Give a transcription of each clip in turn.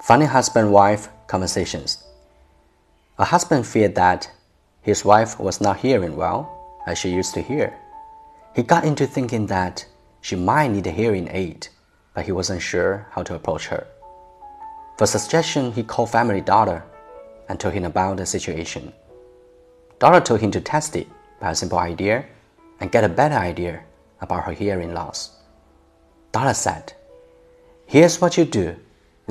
Funny husband wife conversations. A husband feared that his wife was not hearing well as she used to hear. He got into thinking that she might need a hearing aid, but he wasn't sure how to approach her. For suggestion, he called family doctor and told him about the situation. Doctor told him to test it by a simple idea and get a better idea about her hearing loss. Doctor said, Here's what you do.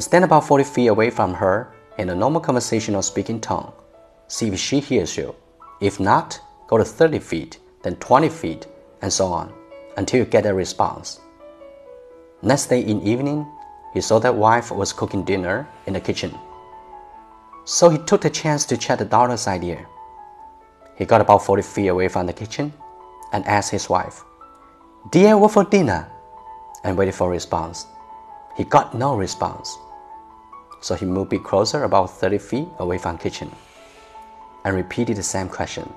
Stand about 40 feet away from her in a normal conversational speaking tone. See if she hears you. If not, go to 30 feet, then 20 feet, and so on, until you get a response. Next day in evening, he saw that wife was cooking dinner in the kitchen. So he took the chance to check the daughter's idea. He got about 40 feet away from the kitchen and asked his wife, Dear, what for dinner? and waited for a response. He got no response. So he moved a bit closer, about 30 feet away from kitchen, and repeated the same question.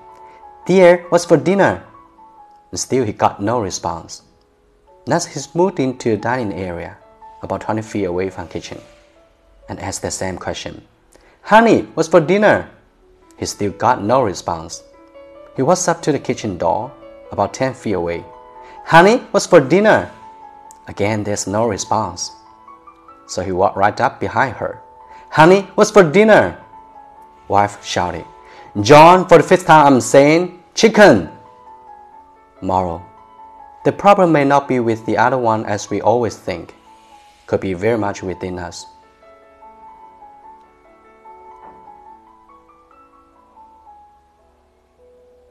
Dear, what's for dinner? And still he got no response. Next he moved into the dining area, about 20 feet away from kitchen, and asked the same question. Honey, what's for dinner? He still got no response. He was up to the kitchen door, about 10 feet away. Honey, what's for dinner? Again, there's no response. So he walked right up behind her. Honey, what's for dinner? Wife shouted. John, for the fifth time I'm saying, chicken. Moral. The problem may not be with the other one as we always think. Could be very much within us.